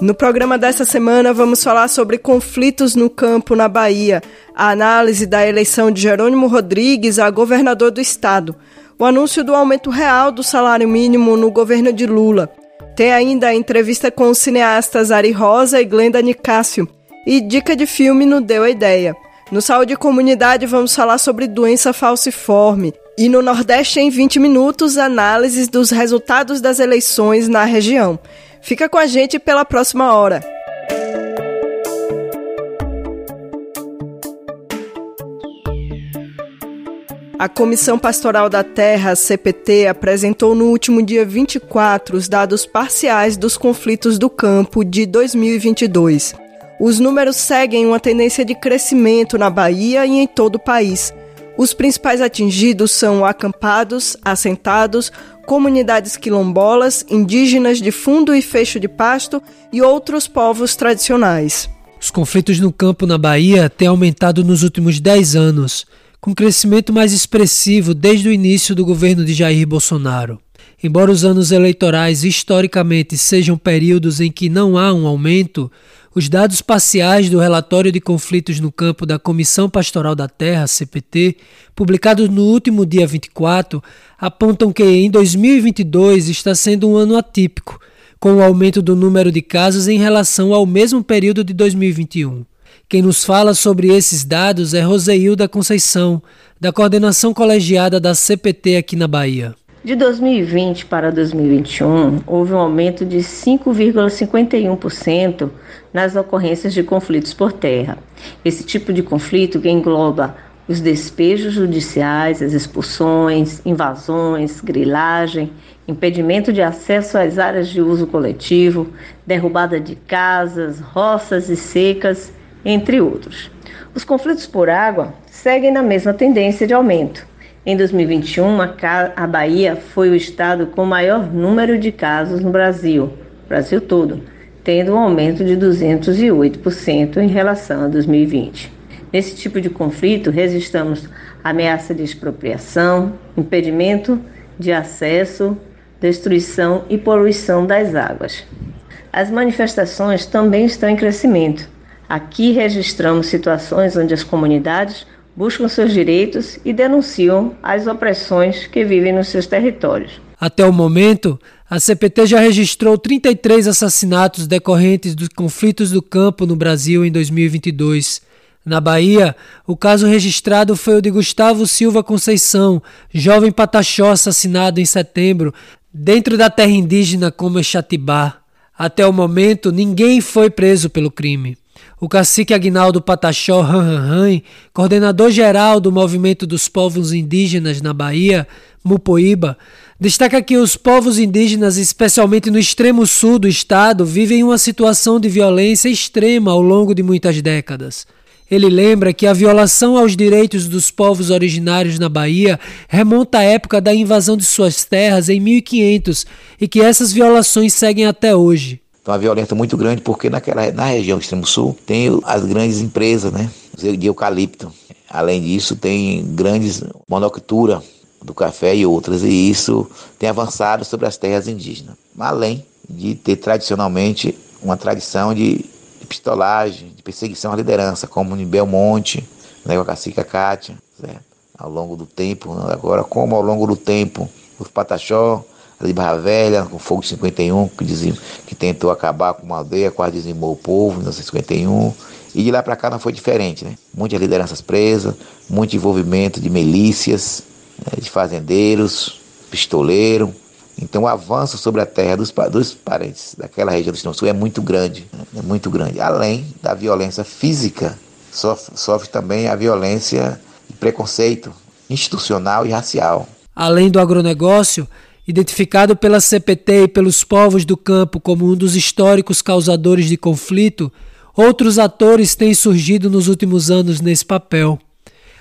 No programa dessa semana vamos falar sobre conflitos no campo na Bahia, a análise da eleição de Jerônimo Rodrigues a governador do estado, o anúncio do aumento real do salário mínimo no governo de Lula tem ainda a entrevista com os cineastas Ari Rosa e Glenda Nicásio. E dica de filme no Deu a Ideia. No Saúde e Comunidade vamos falar sobre doença falciforme. E no Nordeste em 20 minutos, análises dos resultados das eleições na região. Fica com a gente pela próxima hora. A Comissão Pastoral da Terra, CPT, apresentou no último dia 24 os dados parciais dos conflitos do campo de 2022. Os números seguem uma tendência de crescimento na Bahia e em todo o país. Os principais atingidos são acampados, assentados, comunidades quilombolas, indígenas de fundo e fecho de pasto e outros povos tradicionais. Os conflitos no campo na Bahia têm aumentado nos últimos 10 anos com crescimento mais expressivo desde o início do governo de Jair Bolsonaro. Embora os anos eleitorais historicamente sejam períodos em que não há um aumento, os dados parciais do relatório de conflitos no campo da Comissão Pastoral da Terra, CPT, publicados no último dia 24, apontam que em 2022 está sendo um ano atípico, com o aumento do número de casos em relação ao mesmo período de 2021. Quem nos fala sobre esses dados é Roseilda Conceição, da coordenação colegiada da CPT aqui na Bahia. De 2020 para 2021, houve um aumento de 5,51% nas ocorrências de conflitos por terra. Esse tipo de conflito que engloba os despejos judiciais, as expulsões, invasões, grilagem, impedimento de acesso às áreas de uso coletivo, derrubada de casas, roças e secas entre outros. Os conflitos por água seguem na mesma tendência de aumento. Em 2021, a Bahia foi o estado com maior número de casos no Brasil, Brasil todo, tendo um aumento de 208% em relação a 2020. Nesse tipo de conflito, registramos ameaça de expropriação, impedimento de acesso, destruição e poluição das águas. As manifestações também estão em crescimento, Aqui registramos situações onde as comunidades buscam seus direitos e denunciam as opressões que vivem nos seus territórios. Até o momento, a CPT já registrou 33 assassinatos decorrentes dos conflitos do campo no Brasil em 2022. Na Bahia, o caso registrado foi o de Gustavo Silva Conceição, jovem pataxó assassinado em setembro, dentro da terra indígena como Exatibá. Até o momento, ninguém foi preso pelo crime. O cacique Agnaldo Pataxó Ranranran, coordenador geral do Movimento dos Povos Indígenas na Bahia, Mupoíba, destaca que os povos indígenas, especialmente no extremo sul do estado, vivem uma situação de violência extrema ao longo de muitas décadas. Ele lembra que a violação aos direitos dos povos originários na Bahia remonta à época da invasão de suas terras em 1500 e que essas violações seguem até hoje. Uma violência muito grande, porque naquela, na região do extremo sul tem as grandes empresas né, de eucalipto. Além disso, tem grandes monocultura do café e outras, e isso tem avançado sobre as terras indígenas. Além de ter tradicionalmente uma tradição de, pistolagem, perseguição à liderança, como em Belmonte, né, com a cacica Cátia, certo? ao longo do tempo. Agora, como ao longo do tempo, os Pataxó de Barra Velha, com Fogo de 51, que, dizia, que tentou acabar com uma aldeia, quase dizimou o povo em 1951. E de lá para cá não foi diferente, né? Muitas lideranças presas, muito envolvimento de milícias, né, de fazendeiros, pistoleiro. Então o avanço sobre a terra dos, dos parentes daquela região do Extremo Sul é muito grande, é muito grande. Além da violência física, sofre, sofre também a violência e preconceito institucional e racial. Além do agronegócio, identificado pela CPT e pelos povos do campo como um dos históricos causadores de conflito, outros atores têm surgido nos últimos anos nesse papel.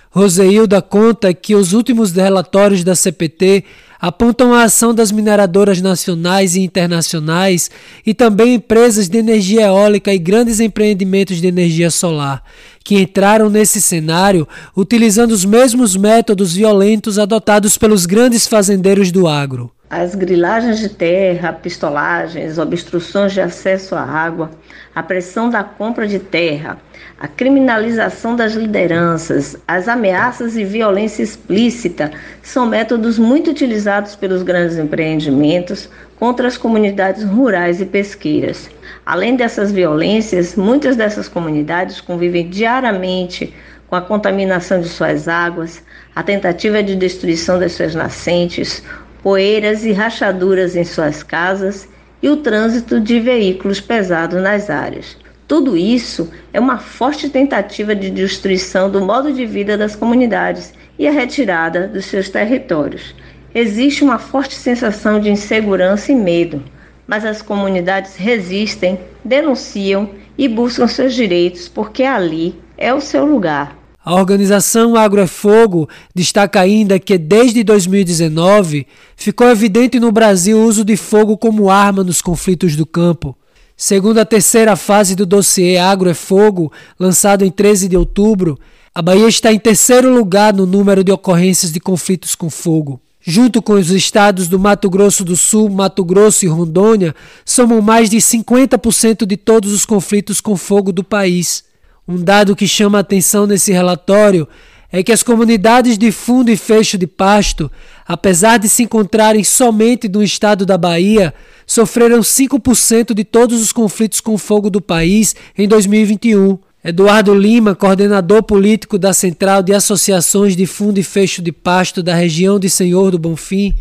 Roseilda conta que os últimos relatórios da CPT apontam a ação das mineradoras nacionais e internacionais e também empresas de energia eólica e grandes empreendimentos de energia solar, que entraram nesse cenário utilizando os mesmos métodos violentos adotados pelos grandes fazendeiros do agro. As grilagens de terra, pistolagens, obstruções de acesso à água, a pressão da compra de terra, a criminalização das lideranças, as ameaças e violência explícita são métodos muito utilizados pelos grandes empreendimentos contra as comunidades rurais e pesqueiras. Além dessas violências, muitas dessas comunidades convivem diariamente com a contaminação de suas águas, a tentativa de destruição das suas nascentes, poeiras e rachaduras em suas casas e o trânsito de veículos pesados nas áreas. Tudo isso é uma forte tentativa de destruição do modo de vida das comunidades e a retirada dos seus territórios. Existe uma forte sensação de insegurança e medo, mas as comunidades resistem, denunciam e buscam seus direitos porque ali é o seu lugar. A organização Agro é Fogo destaca ainda que desde 2019 ficou evidente no Brasil o uso de fogo como arma nos conflitos do campo. Segundo a terceira fase do dossiê Agro é Fogo, lançado em 13 de outubro, a Bahia está em terceiro lugar no número de ocorrências de conflitos com fogo. Junto com os estados do Mato Grosso do Sul, Mato Grosso e Rondônia, somam mais de 50% de todos os conflitos com fogo do país. Um dado que chama a atenção nesse relatório é que as comunidades de fundo e fecho de pasto, apesar de se encontrarem somente no estado da Bahia, sofreram 5% de todos os conflitos com fogo do país em 2021. Eduardo Lima, coordenador político da Central de Associações de Fundo e Fecho de Pasto da região de Senhor do Bonfim,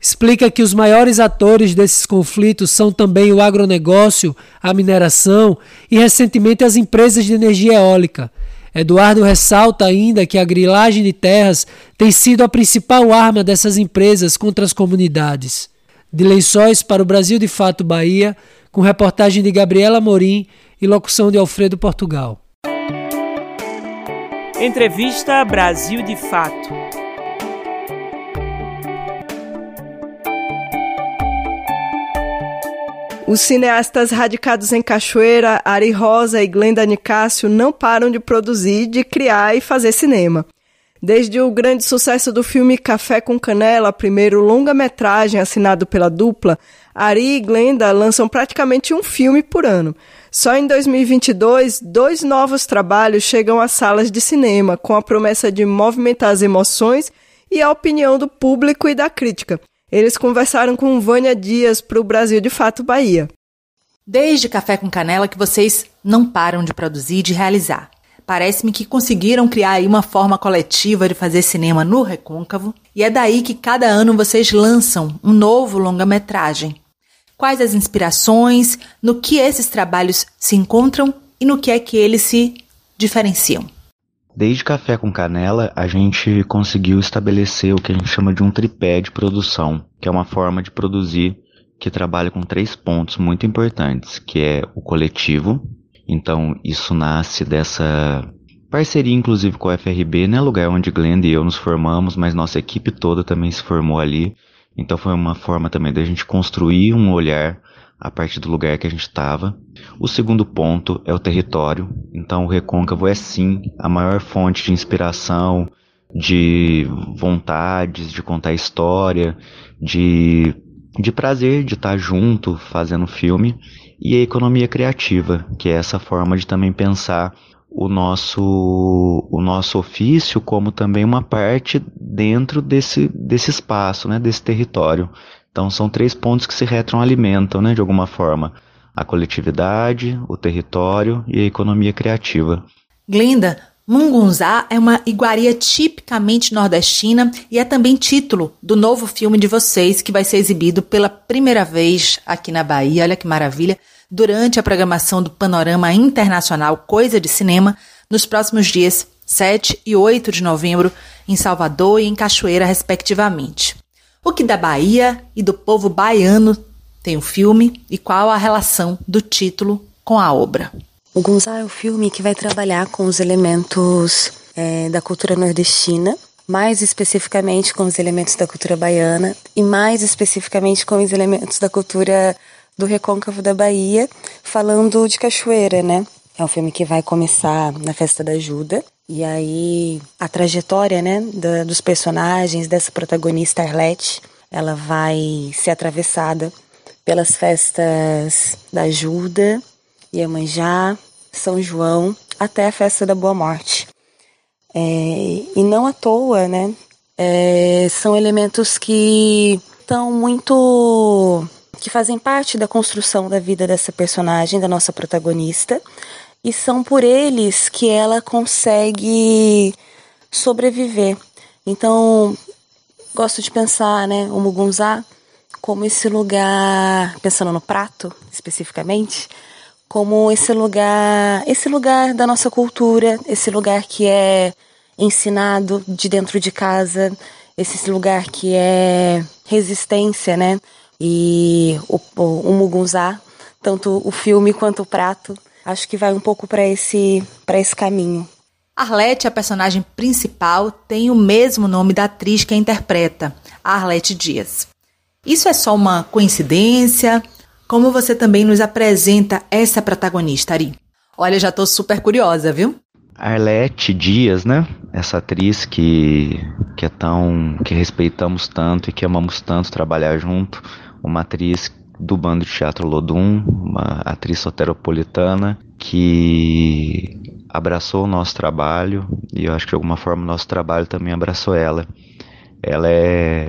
explica que os maiores atores desses conflitos são também o agronegócio, a mineração e, recentemente, as empresas de energia eólica. Eduardo ressalta ainda que a grilagem de terras tem sido a principal arma dessas empresas contra as comunidades. De Lençóis para o Brasil de Fato Bahia, com reportagem de Gabriela Morim e locução de Alfredo Portugal. Entrevista Brasil de Fato. Os cineastas radicados em Cachoeira, Ari Rosa e Glenda Nicásio não param de produzir, de criar e fazer cinema. Desde o grande sucesso do filme Café com Canela, primeiro longa-metragem assinado pela dupla, Ari e Glenda lançam praticamente um filme por ano. Só em 2022, dois novos trabalhos chegam às salas de cinema, com a promessa de movimentar as emoções e a opinião do público e da crítica. Eles conversaram com Vânia Dias para o Brasil de Fato Bahia. Desde Café com Canela que vocês não param de produzir e de realizar. Parece-me que conseguiram criar aí uma forma coletiva de fazer cinema no Recôncavo, e é daí que cada ano vocês lançam um novo longa-metragem. Quais as inspirações, no que esses trabalhos se encontram e no que é que eles se diferenciam? Desde Café com Canela, a gente conseguiu estabelecer o que a gente chama de um tripé de produção, que é uma forma de produzir que trabalha com três pontos muito importantes, que é o coletivo. Então, isso nasce dessa parceria, inclusive, com a FRB, né? Lugar onde Glenda e eu nos formamos, mas nossa equipe toda também se formou ali. Então, foi uma forma também da gente construir um olhar a partir do lugar que a gente estava. O segundo ponto é o território. Então, o Recôncavo é sim a maior fonte de inspiração, de vontades, de contar história, de, de prazer de estar junto fazendo filme. E a economia criativa, que é essa forma de também pensar o nosso, o nosso ofício como também uma parte dentro desse, desse espaço, né, desse território. Então são três pontos que se retroalimentam, né, de alguma forma: a coletividade, o território e a economia criativa. Glenda, Mungunzá é uma iguaria tipicamente nordestina e é também título do novo filme de vocês que vai ser exibido pela primeira vez aqui na Bahia. Olha que maravilha! Durante a programação do Panorama Internacional Coisa de Cinema, nos próximos dias 7 e 8 de novembro, em Salvador e em Cachoeira, respectivamente. O que da Bahia e do povo baiano tem o filme e qual a relação do título com a obra? O Gonzalo é um filme que vai trabalhar com os elementos é, da cultura nordestina, mais especificamente com os elementos da cultura baiana e mais especificamente com os elementos da cultura do recôncavo da Bahia, falando de cachoeira, né? É um filme que vai começar na festa da Ajuda. E aí a trajetória, né, da, dos personagens dessa protagonista Arlette, ela vai ser atravessada pelas festas da Ajuda, Iemanjá, São João, até a festa da Boa Morte. É, e não à toa, né? É, são elementos que estão muito. que fazem parte da construção da vida dessa personagem, da nossa protagonista, e são por eles que ela consegue sobreviver. Então, gosto de pensar, né, o Mugunzá como esse lugar, pensando no prato especificamente, como esse lugar, esse lugar da nossa cultura, esse lugar que é ensinado de dentro de casa, esse lugar que é resistência, né? E o, o, o Mugunzá, tanto o filme quanto o prato, acho que vai um pouco para esse, esse caminho. Arlete, a personagem principal, tem o mesmo nome da atriz que a interpreta, Arlete Dias. Isso é só uma coincidência? Como você também nos apresenta essa protagonista, Ari? Olha, já tô super curiosa, viu? Arlete Dias, né? Essa atriz que, que é tão. que respeitamos tanto e que amamos tanto trabalhar junto. Uma atriz do bando de teatro Lodum, uma atriz soteropolitana que abraçou o nosso trabalho e eu acho que de alguma forma o nosso trabalho também abraçou ela. Ela é,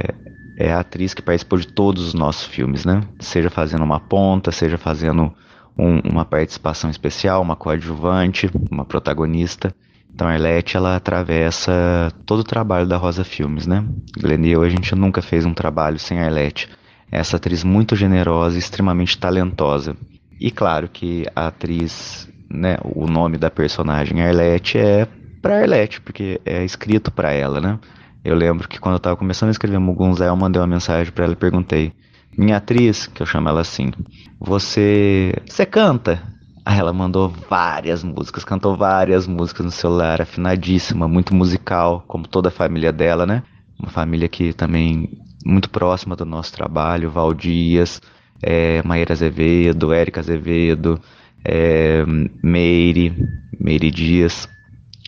é a atriz que participou de todos os nossos filmes, né? Seja fazendo uma ponta, seja fazendo um, uma participação especial, uma coadjuvante, uma protagonista. Então a Arlete, ela atravessa todo o trabalho da Rosa Filmes, né? Glenn e eu, a gente nunca fez um trabalho sem a Arlete essa atriz muito generosa e extremamente talentosa. E claro que a atriz, né, o nome da personagem Arlette é para Arlette, porque é escrito para ela, né? Eu lembro que quando eu estava começando a escrever Mugunzé, eu mandei uma mensagem para ela e perguntei: "Minha atriz, que eu chamo ela assim, você você canta?" Aí ela mandou várias músicas, cantou várias músicas no celular, afinadíssima, muito musical, como toda a família dela, né? Uma família que também muito próxima do nosso trabalho, Valdias, é, Maíra Azevedo, Érica Azevedo, é, Meire, Meire Dias.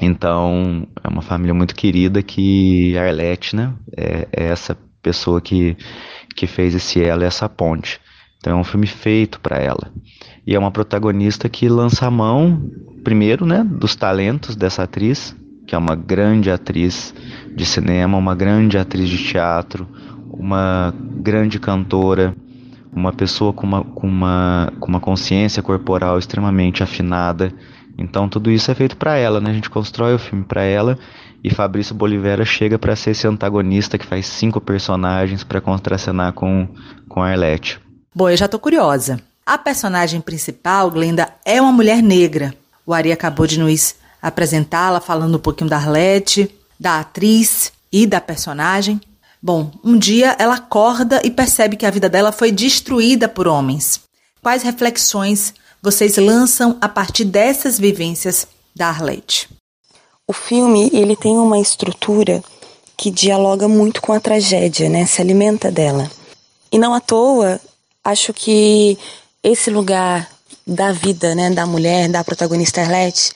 Então, é uma família muito querida que Arlete, né, é, é essa pessoa que, que fez esse ela essa ponte. Então, é um filme feito para ela. E é uma protagonista que lança a mão, primeiro, né, dos talentos dessa atriz, que é uma grande atriz de cinema, uma grande atriz de teatro, uma grande cantora, uma pessoa com uma, com uma, com uma consciência corporal extremamente afinada. Então tudo isso é feito para ela, né? A gente constrói o filme para ela e Fabrício Bolivera chega para ser esse antagonista que faz cinco personagens para contracenar com com Arlette. Bom, eu já tô curiosa. A personagem principal, Glenda, é uma mulher negra. O Ari acabou de nos apresentá-la falando um pouquinho da Arlette, da atriz e da personagem. Bom, um dia ela acorda e percebe que a vida dela foi destruída por homens. Quais reflexões vocês lançam a partir dessas vivências da Arlette? O filme ele tem uma estrutura que dialoga muito com a tragédia, né? Se alimenta dela. E não à toa, acho que esse lugar da vida, né, da mulher, da protagonista Arlette,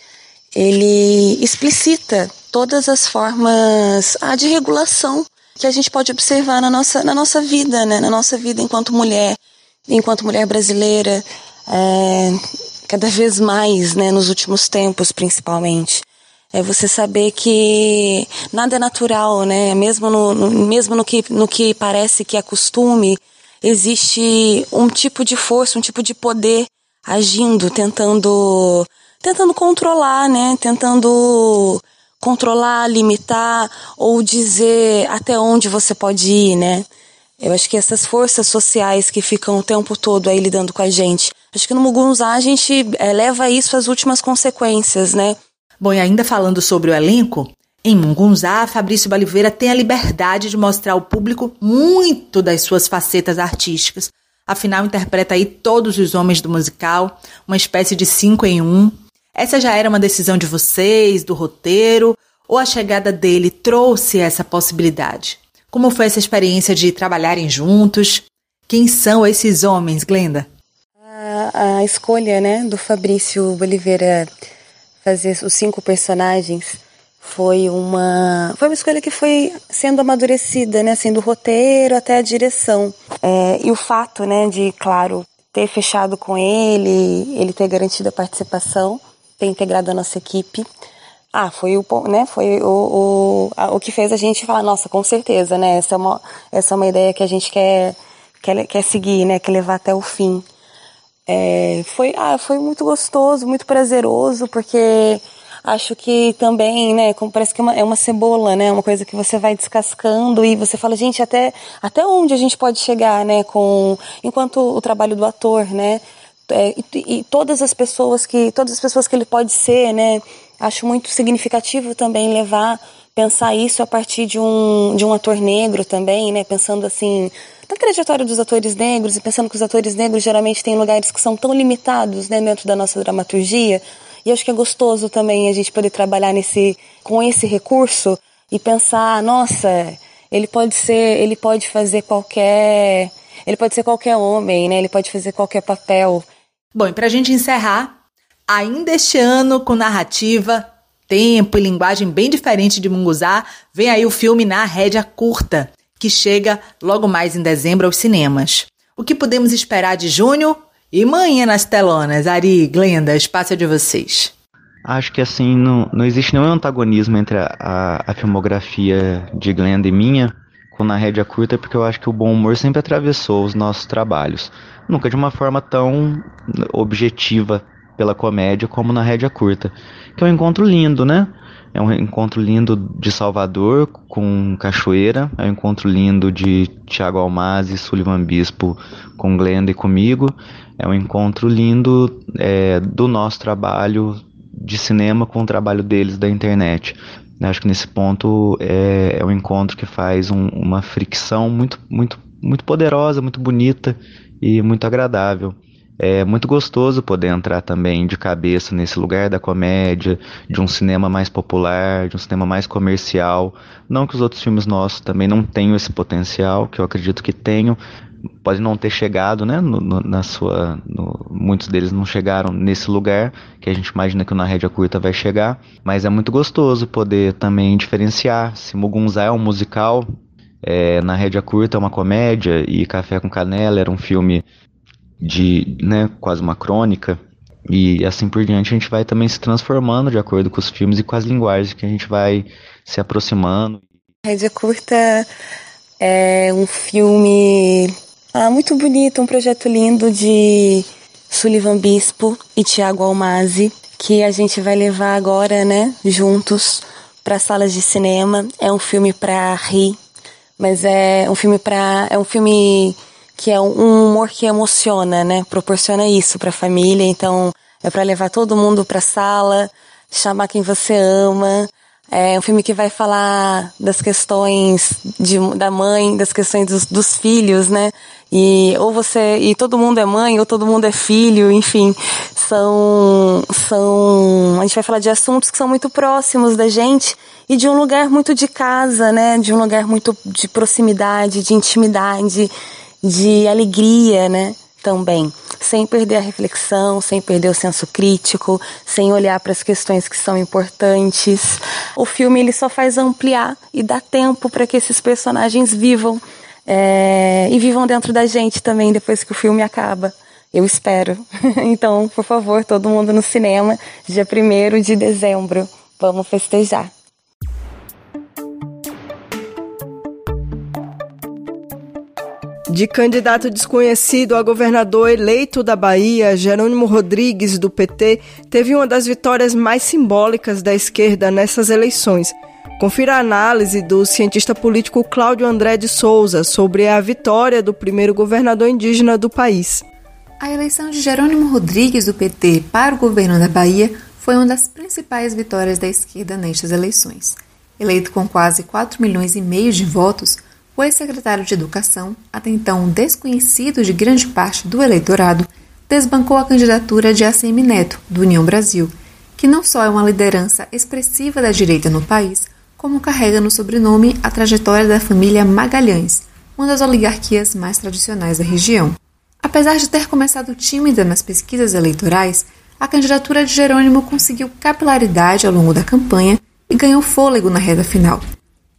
ele explicita todas as formas ah, de regulação que a gente pode observar na nossa, na nossa vida, né? na nossa vida enquanto mulher, enquanto mulher brasileira, é, cada vez mais, né? nos últimos tempos principalmente. É você saber que nada é natural, né? Mesmo no, no, mesmo no que, no que parece que é costume, existe um tipo de força, um tipo de poder agindo, tentando tentando controlar, né? Tentando controlar, limitar ou dizer até onde você pode ir, né? Eu acho que essas forças sociais que ficam o tempo todo aí lidando com a gente, acho que no Mugunzá a gente é, leva isso às últimas consequências, né? Bom, e ainda falando sobre o elenco, em Mungunzá, Fabrício Baliveira tem a liberdade de mostrar ao público muito das suas facetas artísticas. Afinal, interpreta aí todos os homens do musical, uma espécie de cinco em um. Essa já era uma decisão de vocês, do roteiro, ou a chegada dele trouxe essa possibilidade? Como foi essa experiência de trabalharem juntos? Quem são esses homens, Glenda? A, a escolha né, do Fabrício Oliveira fazer os cinco personagens foi uma foi uma escolha que foi sendo amadurecida, né, assim, do roteiro até a direção. É, e o fato, né, de, claro, ter fechado com ele, ele ter garantido a participação, ter integrado a nossa equipe, ah, foi o, né, foi o, o, o que fez a gente falar, nossa, com certeza, né, essa é uma, essa é uma ideia que a gente quer, quer, quer seguir, né, quer levar até o fim. É, foi, ah, foi muito gostoso, muito prazeroso, porque acho que também, né, como parece que é uma, é uma cebola, né, uma coisa que você vai descascando e você fala, gente, até, até onde a gente pode chegar, né, com, enquanto o trabalho do ator, né, é, e, e, todas as pessoas que, todas as pessoas que ele pode ser, né, acho muito significativo também levar, pensar isso a partir de um, de um ator negro também, né? Pensando assim, na trajetória dos atores negros e pensando que os atores negros geralmente têm lugares que são tão limitados né, dentro da nossa dramaturgia. E acho que é gostoso também a gente poder trabalhar nesse, com esse recurso e pensar, nossa, ele pode ser, ele pode fazer qualquer, ele pode ser qualquer homem, né? Ele pode fazer qualquer papel. Bom, e pra gente encerrar, Ainda este ano, com narrativa, tempo e linguagem bem diferente de Munguzá, vem aí o filme Na Rédea Curta, que chega logo mais em dezembro aos cinemas. O que podemos esperar de junho e manhã nas telonas? Ari, Glenda, espaço é de vocês. Acho que assim, não, não existe nenhum antagonismo entre a, a, a filmografia de Glenda e minha com Na Rédea Curta, porque eu acho que o bom humor sempre atravessou os nossos trabalhos. Nunca de uma forma tão objetiva pela comédia como na rédea curta. Que é um encontro lindo, né? É um encontro lindo de Salvador com Cachoeira, é um encontro lindo de Tiago Almaz e Sullivan Bispo com Glenda e comigo, é um encontro lindo é, do nosso trabalho de cinema com o trabalho deles da internet. Acho que nesse ponto é, é um encontro que faz um, uma fricção muito, muito, muito poderosa, muito bonita e muito agradável. É muito gostoso poder entrar também de cabeça nesse lugar da comédia, de um cinema mais popular, de um cinema mais comercial. Não que os outros filmes nossos também não tenham esse potencial, que eu acredito que tenham, pode não ter chegado, né? No, no, na sua, no, muitos deles não chegaram nesse lugar que a gente imagina que o Na Rédia Curta vai chegar, mas é muito gostoso poder também diferenciar. Se Mugunzá é um musical, é, Na Rédia Curta é uma comédia e Café com Canela era um filme de né, quase uma crônica. E assim por diante a gente vai também se transformando de acordo com os filmes e com as linguagens que a gente vai se aproximando. Rédia Curta é um filme ah, muito bonito, um projeto lindo de Sullivan Bispo e Tiago Almazi, que a gente vai levar agora, né, juntos para salas de cinema. É um filme para rir, mas é um filme para é um filme que é um humor que emociona, né? Proporciona isso para a família, então é para levar todo mundo para sala, chamar quem você ama. É um filme que vai falar das questões de, da mãe, das questões dos, dos, filhos, né? E ou você e todo mundo é mãe ou todo mundo é filho, enfim, são são a gente vai falar de assuntos que são muito próximos da gente e de um lugar muito de casa, né? De um lugar muito de proximidade, de intimidade de alegria, né? Também, sem perder a reflexão, sem perder o senso crítico, sem olhar para as questões que são importantes. O filme ele só faz ampliar e dar tempo para que esses personagens vivam é, e vivam dentro da gente também depois que o filme acaba. Eu espero. então, por favor, todo mundo no cinema, dia 1 de dezembro. Vamos festejar. De candidato desconhecido a governador eleito da Bahia, Jerônimo Rodrigues, do PT, teve uma das vitórias mais simbólicas da esquerda nessas eleições. Confira a análise do cientista político Cláudio André de Souza sobre a vitória do primeiro governador indígena do país. A eleição de Jerônimo Rodrigues, do PT, para o governo da Bahia foi uma das principais vitórias da esquerda nestas eleições. Eleito com quase 4 milhões e meio de votos, o ex-secretário de Educação, até então desconhecido de grande parte do eleitorado, desbancou a candidatura de ACM Neto, do União Brasil, que não só é uma liderança expressiva da direita no país, como carrega no sobrenome a trajetória da família Magalhães, uma das oligarquias mais tradicionais da região. Apesar de ter começado tímida nas pesquisas eleitorais, a candidatura de Jerônimo conseguiu capilaridade ao longo da campanha e ganhou fôlego na reta final.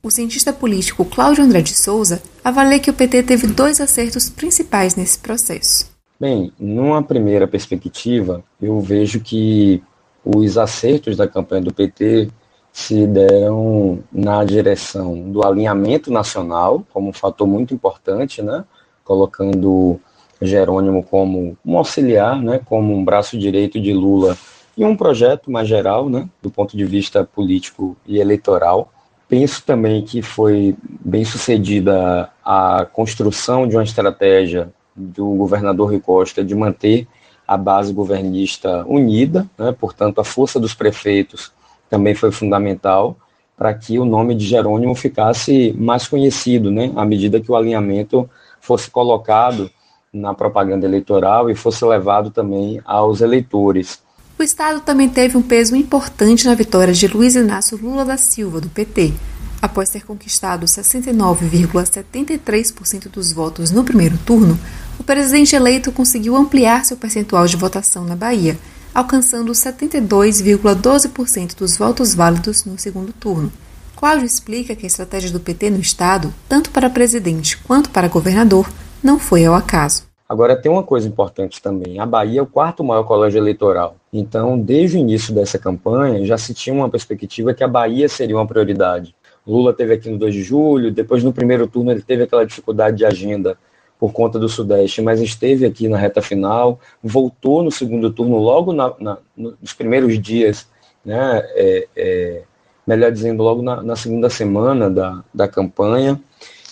O cientista político Cláudio André de Souza avalia que o PT teve dois acertos principais nesse processo. Bem, numa primeira perspectiva, eu vejo que os acertos da campanha do PT se deram na direção do alinhamento nacional, como um fator muito importante, né? colocando Jerônimo como um auxiliar, né? como um braço direito de Lula e um projeto mais geral, né? do ponto de vista político e eleitoral. Penso também que foi bem sucedida a construção de uma estratégia do governador Rui Costa de manter a base governista unida, né? portanto, a força dos prefeitos também foi fundamental para que o nome de Jerônimo ficasse mais conhecido, né? à medida que o alinhamento fosse colocado na propaganda eleitoral e fosse levado também aos eleitores. O Estado também teve um peso importante na vitória de Luiz Inácio Lula da Silva, do PT. Após ter conquistado 69,73% dos votos no primeiro turno, o presidente eleito conseguiu ampliar seu percentual de votação na Bahia, alcançando 72,12% dos votos válidos no segundo turno. Cláudio explica que a estratégia do PT no Estado, tanto para presidente quanto para governador, não foi ao acaso. Agora, tem uma coisa importante também: a Bahia é o quarto maior colégio eleitoral. Então, desde o início dessa campanha, já se tinha uma perspectiva que a Bahia seria uma prioridade. Lula teve aqui no 2 de julho, depois no primeiro turno ele teve aquela dificuldade de agenda por conta do Sudeste, mas esteve aqui na reta final, voltou no segundo turno logo na, na, nos primeiros dias, né, é, é, melhor dizendo, logo na, na segunda semana da, da campanha.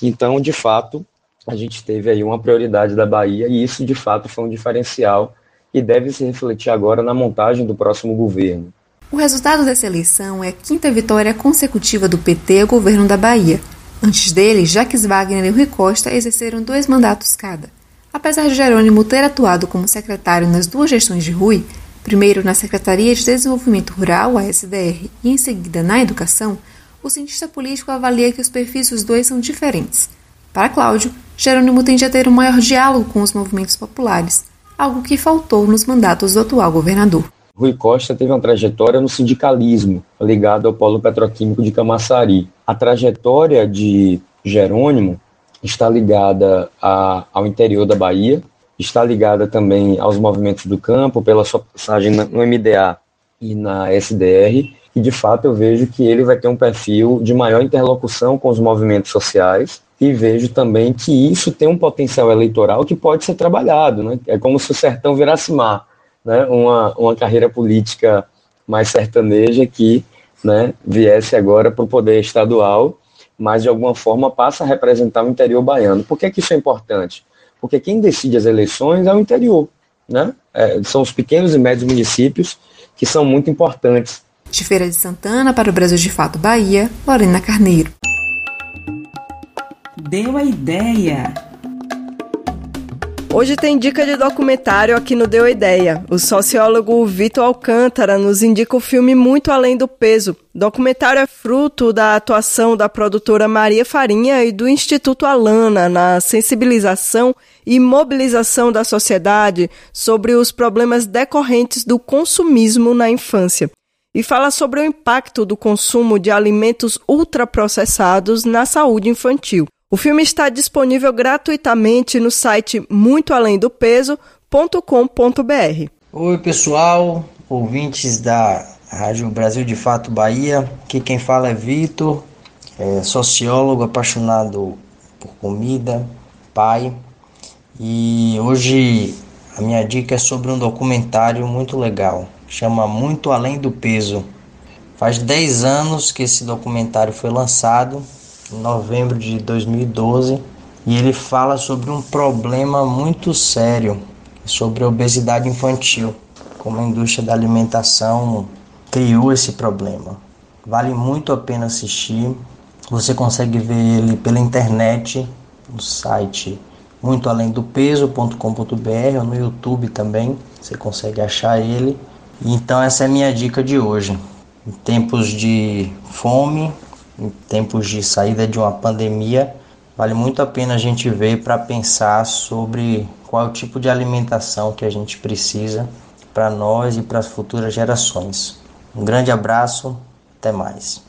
Então, de fato, a gente teve aí uma prioridade da Bahia e isso de fato foi um diferencial e deve se refletir agora na montagem do próximo governo. O resultado dessa eleição é a quinta vitória consecutiva do PT ao governo da Bahia. Antes dele, Jacques Wagner e Rui Costa exerceram dois mandatos cada. Apesar de Jerônimo ter atuado como secretário nas duas gestões de Rui, primeiro na Secretaria de Desenvolvimento Rural, a SDR, e em seguida na Educação, o cientista político avalia que os perfis dos dois são diferentes. Para Cláudio, Jerônimo tende a ter um maior diálogo com os movimentos populares, algo que faltou nos mandatos do atual governador. Rui Costa teve uma trajetória no sindicalismo, ligado ao polo petroquímico de Camaçari. A trajetória de Jerônimo está ligada a, ao interior da Bahia, está ligada também aos movimentos do campo, pela sua passagem no MDA e na SDR, e de fato eu vejo que ele vai ter um perfil de maior interlocução com os movimentos sociais e vejo também que isso tem um potencial eleitoral que pode ser trabalhado, né? É como se o sertão virasse mar, né? Uma, uma carreira política mais sertaneja que, né, viesse agora para o poder estadual, mas de alguma forma passa a representar o interior baiano. Por que, que isso é importante? Porque quem decide as eleições é o interior, né? É, são os pequenos e médios municípios que são muito importantes. De Feira de Santana para o Brasil de Fato Bahia, Lorena Carneiro deu a ideia. Hoje tem dica de documentário aqui no Deu a Ideia. O sociólogo Vitor Alcântara nos indica o filme Muito Além do Peso. Documentário é fruto da atuação da produtora Maria Farinha e do Instituto Alana na sensibilização e mobilização da sociedade sobre os problemas decorrentes do consumismo na infância. E fala sobre o impacto do consumo de alimentos ultraprocessados na saúde infantil. O filme está disponível gratuitamente no site muitoalemdopeso.com.br. Oi, pessoal, ouvintes da Rádio Brasil de Fato Bahia. Aqui quem fala é Vitor, é sociólogo apaixonado por comida pai. E hoje a minha dica é sobre um documentário muito legal, chama Muito Além do Peso. Faz 10 anos que esse documentário foi lançado, em novembro de 2012, e ele fala sobre um problema muito sério, sobre a obesidade infantil, como a indústria da alimentação criou esse problema. Vale muito a pena assistir. Você consegue ver ele pela internet, no site muito além do peso.com.br ou no YouTube também, você consegue achar ele. Então essa é a minha dica de hoje. Em tempos de fome, em tempos de saída de uma pandemia, vale muito a pena a gente ver para pensar sobre qual é o tipo de alimentação que a gente precisa para nós e para as futuras gerações. Um grande abraço, até mais.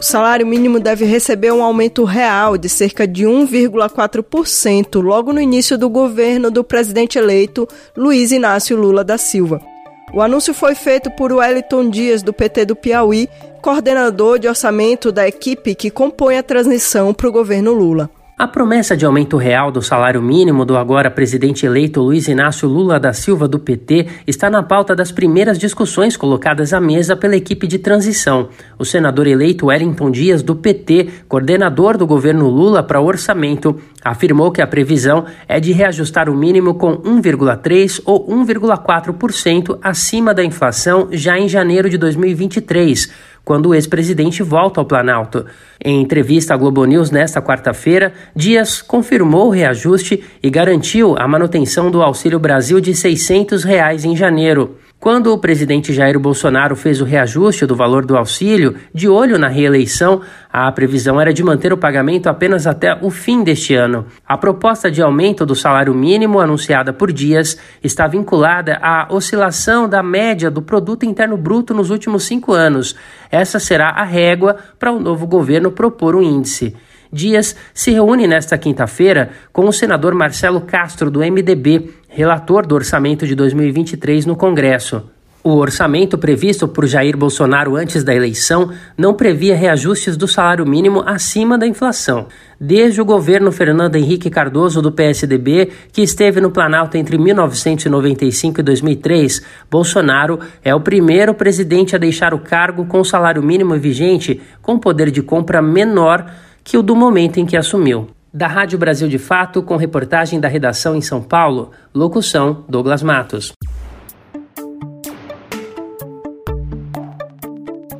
O salário mínimo deve receber um aumento real de cerca de 1,4% logo no início do governo do presidente eleito Luiz Inácio Lula da Silva. O anúncio foi feito por Wellington Dias, do PT do Piauí, coordenador de orçamento da equipe que compõe a transição para o governo Lula. A promessa de aumento real do salário mínimo do agora presidente eleito Luiz Inácio Lula da Silva do PT está na pauta das primeiras discussões colocadas à mesa pela equipe de transição. O senador eleito Wellington Dias do PT, coordenador do governo Lula para orçamento, afirmou que a previsão é de reajustar o mínimo com 1,3 ou 1,4% acima da inflação já em janeiro de 2023 quando o ex-presidente volta ao Planalto. Em entrevista à Globo News nesta quarta-feira, Dias confirmou o reajuste e garantiu a manutenção do Auxílio Brasil de 600 reais em janeiro. Quando o presidente Jair Bolsonaro fez o reajuste do valor do auxílio, de olho na reeleição, a previsão era de manter o pagamento apenas até o fim deste ano. A proposta de aumento do salário mínimo anunciada por Dias está vinculada à oscilação da média do produto interno bruto nos últimos cinco anos. Essa será a régua para o novo governo propor um índice. Dias se reúne nesta quinta-feira com o senador Marcelo Castro, do MDB, relator do orçamento de 2023 no Congresso. O orçamento previsto por Jair Bolsonaro antes da eleição não previa reajustes do salário mínimo acima da inflação. Desde o governo Fernando Henrique Cardoso do PSDB, que esteve no Planalto entre 1995 e 2003, Bolsonaro é o primeiro presidente a deixar o cargo com salário mínimo vigente com poder de compra menor que o do momento em que assumiu. Da Rádio Brasil de Fato, com reportagem da redação em São Paulo, locução Douglas Matos.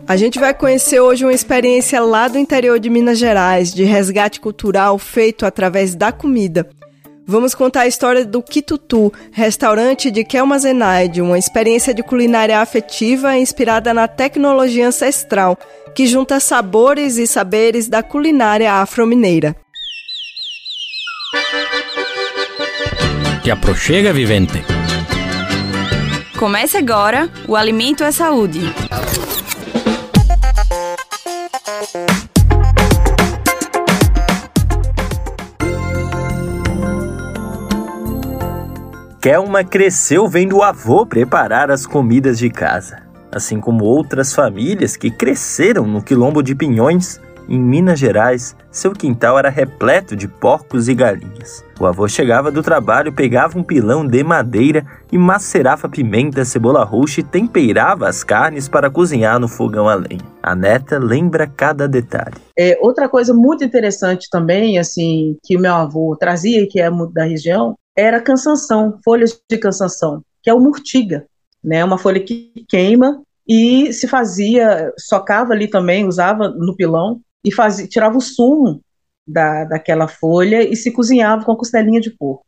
A gente vai conhecer hoje uma experiência lá do interior de Minas Gerais, de resgate cultural feito através da comida. Vamos contar a história do Quitutu, restaurante de Kelma Zenaide, uma experiência de culinária afetiva inspirada na tecnologia ancestral, que junta sabores e saberes da culinária afro-mineira. Te aproxega, vivente. Comece agora o Alimento é Saúde. Kelma cresceu vendo o avô preparar as comidas de casa, assim como outras famílias que cresceram no quilombo de Pinhões, em Minas Gerais, seu quintal era repleto de porcos e galinhas. O avô chegava do trabalho, pegava um pilão de madeira e macerava pimenta, cebola roxa e temperava as carnes para cozinhar no fogão a lenha. A neta lembra cada detalhe. É, outra coisa muito interessante também, assim, que o meu avô trazia, que é da região, era cansanção, folhas de cansanção, que é o murtiga, né? Uma folha que queima e se fazia, socava ali também, usava no pilão e fazia, tirava o sumo da, daquela folha e se cozinhava com costelinha de porco.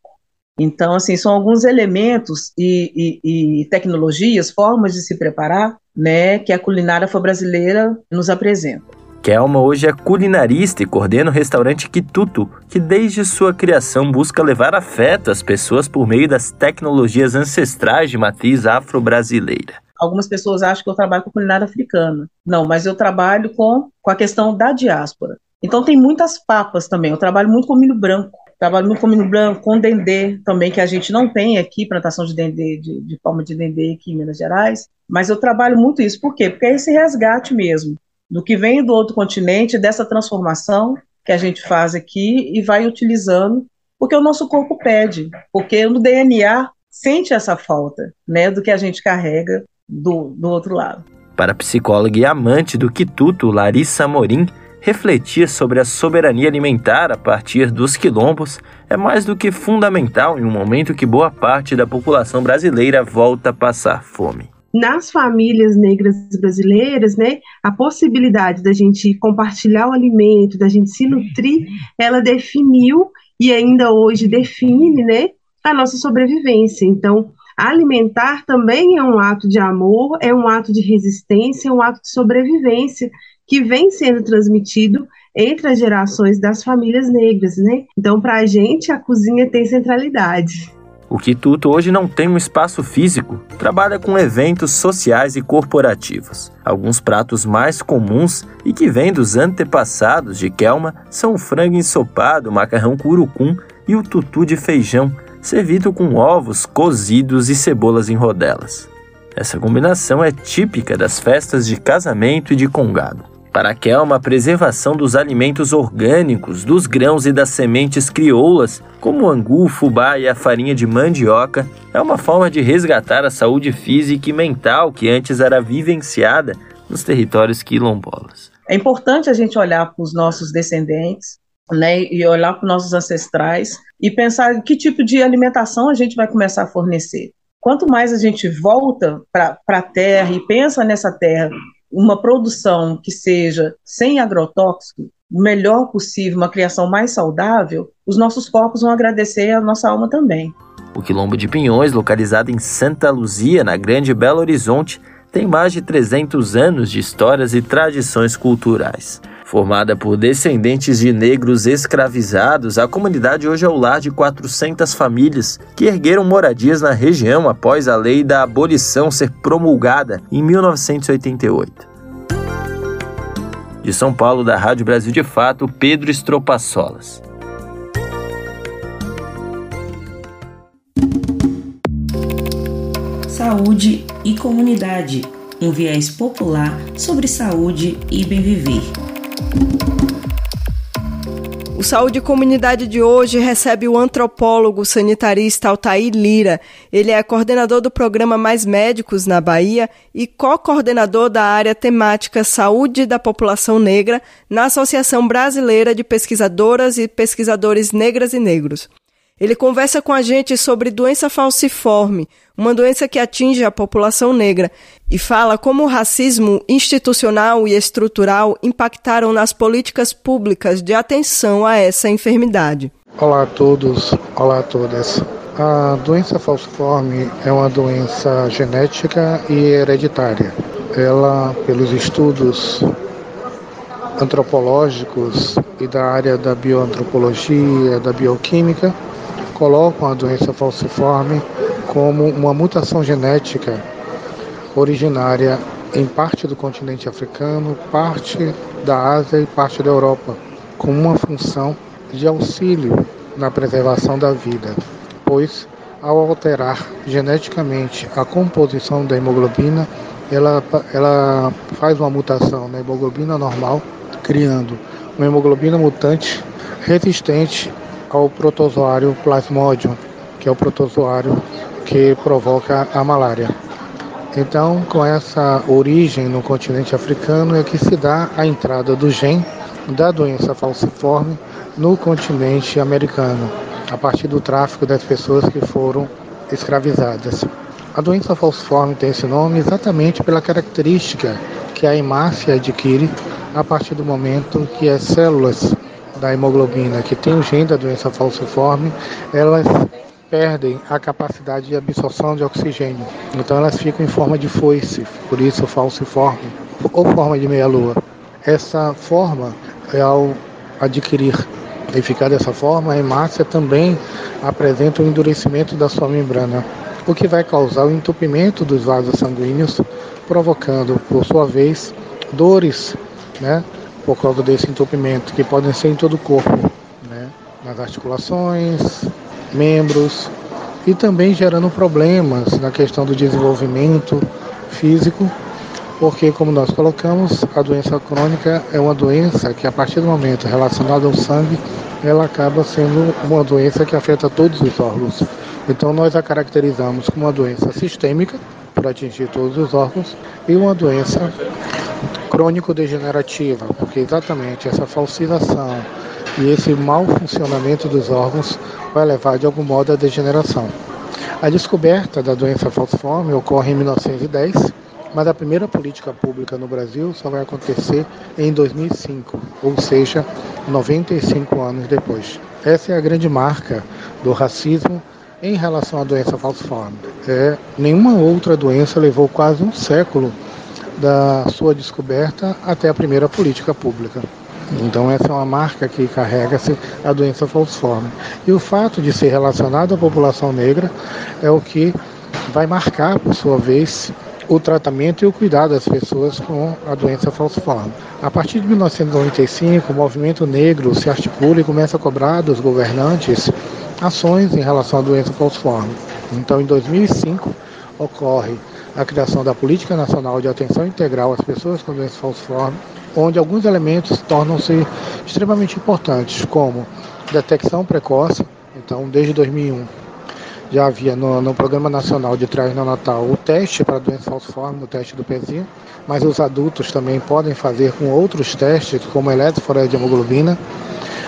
Então, assim, são alguns elementos e, e, e tecnologias, formas de se preparar, né, que a culinária afro-brasileira nos apresenta. Kelma hoje é culinarista e coordena o restaurante Quituto, que desde sua criação busca levar afeto às pessoas por meio das tecnologias ancestrais de matriz afro-brasileira. Algumas pessoas acham que eu trabalho com culinária africana. Não, mas eu trabalho com, com a questão da diáspora. Então tem muitas papas também. Eu trabalho muito com milho branco. Trabalho muito com milho branco, com dendê também, que a gente não tem aqui, plantação de dendê, de, de palma de dendê aqui em Minas Gerais. Mas eu trabalho muito isso. Por quê? Porque é esse resgate mesmo do que vem do outro continente, dessa transformação que a gente faz aqui e vai utilizando, porque o nosso corpo pede, porque no DNA sente essa falta, né, do que a gente carrega do, do outro lado. Para a psicóloga e amante do quituto, Larissa Morim, refletir sobre a soberania alimentar a partir dos quilombos é mais do que fundamental em um momento que boa parte da população brasileira volta a passar fome. Nas famílias negras brasileiras, né, a possibilidade da gente compartilhar o alimento, da gente se nutrir, ela definiu e ainda hoje define, né, a nossa sobrevivência. Então, alimentar também é um ato de amor, é um ato de resistência, é um ato de sobrevivência que vem sendo transmitido entre as gerações das famílias negras, né? Então, para a gente, a cozinha tem centralidade. O Quituto hoje não tem um espaço físico, trabalha com eventos sociais e corporativos. Alguns pratos mais comuns e que vêm dos antepassados de Kelma são o frango ensopado, o macarrão curucum e o tutu de feijão, servido com ovos cozidos e cebolas em rodelas. Essa combinação é típica das festas de casamento e de congado. Para Kelma, a preservação dos alimentos orgânicos, dos grãos e das sementes crioulas, como o angu, o fubá e a farinha de mandioca, é uma forma de resgatar a saúde física e mental que antes era vivenciada nos territórios quilombolas. É importante a gente olhar para os nossos descendentes, né, e olhar para os nossos ancestrais e pensar que tipo de alimentação a gente vai começar a fornecer. Quanto mais a gente volta para a terra e pensa nessa terra uma produção que seja sem agrotóxico, o melhor possível, uma criação mais saudável, os nossos corpos vão agradecer a nossa alma também. O Quilombo de Pinhões, localizado em Santa Luzia, na Grande Belo Horizonte, tem mais de 300 anos de histórias e tradições culturais. Formada por descendentes de negros escravizados, a comunidade hoje é o lar de 400 famílias que ergueram moradias na região após a lei da abolição ser promulgada em 1988. De São Paulo, da Rádio Brasil de Fato, Pedro Estropaçolas. Saúde e comunidade. Um viés popular sobre saúde e bem viver. O Saúde Comunidade de hoje recebe o antropólogo sanitarista Altair Lira. Ele é coordenador do programa Mais Médicos na Bahia e co-coordenador da área temática Saúde da População Negra na Associação Brasileira de Pesquisadoras e Pesquisadores Negras e Negros. Ele conversa com a gente sobre doença falciforme, uma doença que atinge a população negra, e fala como o racismo institucional e estrutural impactaram nas políticas públicas de atenção a essa enfermidade. Olá a todos, olá a todas. A doença falciforme é uma doença genética e hereditária. Ela, pelos estudos antropológicos e da área da bioantropologia, da bioquímica, colocam a doença falciforme como uma mutação genética originária em parte do continente africano, parte da Ásia e parte da Europa, com uma função de auxílio na preservação da vida, pois ao alterar geneticamente a composição da hemoglobina, ela, ela faz uma mutação na hemoglobina normal, criando uma hemoglobina mutante resistente ao protozoário Plasmodium, que é o protozoário que provoca a malária. Então, com essa origem no continente africano é que se dá a entrada do gene da doença falciforme no continente americano, a partir do tráfico das pessoas que foram escravizadas. A doença falciforme tem esse nome exatamente pela característica que a hemácia adquire a partir do momento que as células da hemoglobina que tem o gene da doença falciforme, elas perdem a capacidade de absorção de oxigênio. Então elas ficam em forma de foice, por isso falciforme, ou forma de meia-lua. Essa forma, ao adquirir e ficar dessa forma, a hemácia também apresenta o um endurecimento da sua membrana, o que vai causar o entupimento dos vasos sanguíneos, provocando, por sua vez, dores né, por causa desse entupimento, que podem ser em todo o corpo, né? nas articulações, membros, e também gerando problemas na questão do desenvolvimento físico porque, como nós colocamos, a doença crônica é uma doença que, a partir do momento relacionada ao sangue, ela acaba sendo uma doença que afeta todos os órgãos. Então, nós a caracterizamos como uma doença sistêmica, por atingir todos os órgãos, e uma doença crônico-degenerativa, porque exatamente essa falsização e esse mau funcionamento dos órgãos vai levar de algum modo à degeneração. A descoberta da doença falciforme ocorre em 1910, mas a primeira política pública no Brasil só vai acontecer em 2005, ou seja, 95 anos depois. Essa é a grande marca do racismo em relação à doença falciforme. É, nenhuma outra doença levou quase um século da sua descoberta até a primeira política pública. Então essa é uma marca que carrega-se a doença falciforme. E o fato de ser relacionado à população negra é o que vai marcar, por sua vez, o tratamento e o cuidado das pessoas com a doença falciforme. A partir de 1995, o movimento negro se articula e começa a cobrar dos governantes ações em relação à doença falciforme. Então, em 2005, ocorre a criação da Política Nacional de Atenção Integral às Pessoas com Doença Falciforme, onde alguns elementos tornam-se extremamente importantes, como detecção precoce, então desde 2001 já havia no, no Programa Nacional de Triagem Neonatal o teste para doença falciforme, o teste do pezinho, mas os adultos também podem fazer com outros testes, como eletroforese de hemoglobina,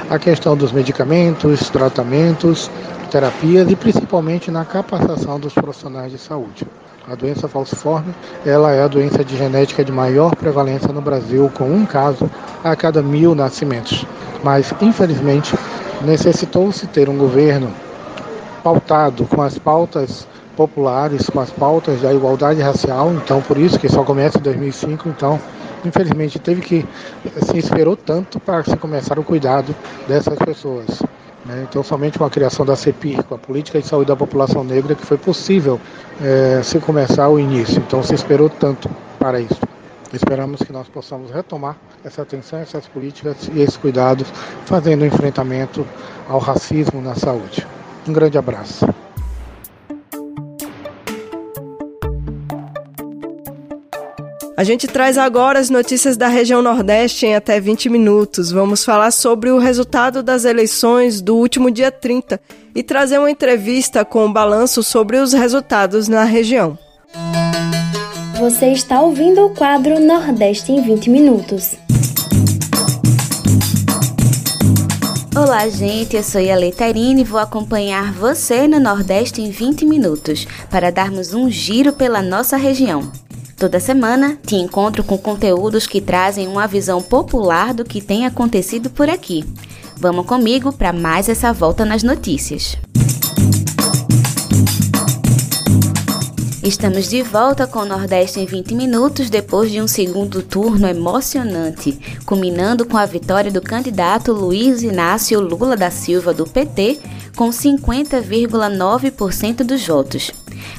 a questão dos medicamentos, tratamentos, terapias e principalmente na capacitação dos profissionais de saúde. A doença falciforme, ela é a doença de genética de maior prevalência no Brasil, com um caso a cada mil nascimentos. Mas, infelizmente, necessitou-se ter um governo pautado com as pautas populares, com as pautas da igualdade racial, então por isso que só começa em 2005, então infelizmente teve que se esperou tanto para se começar o cuidado dessas pessoas. Né? Então somente com a criação da CEPIR, com a política de saúde da população negra, que foi possível é, se começar o início. Então se esperou tanto para isso. Esperamos que nós possamos retomar essa atenção, essas políticas e esses cuidados, fazendo enfrentamento ao racismo na saúde. Um grande abraço. A gente traz agora as notícias da região Nordeste em até 20 minutos. Vamos falar sobre o resultado das eleições do último dia 30 e trazer uma entrevista com um balanço sobre os resultados na região. Você está ouvindo o quadro Nordeste em 20 minutos. Olá, gente. Eu sou a Leiterine e vou acompanhar você no Nordeste em 20 minutos para darmos um giro pela nossa região. Toda semana te encontro com conteúdos que trazem uma visão popular do que tem acontecido por aqui. Vamos comigo para mais essa volta nas notícias. Estamos de volta com o Nordeste em 20 minutos depois de um segundo turno emocionante, culminando com a vitória do candidato Luiz Inácio Lula da Silva do PT com 50,9% dos votos.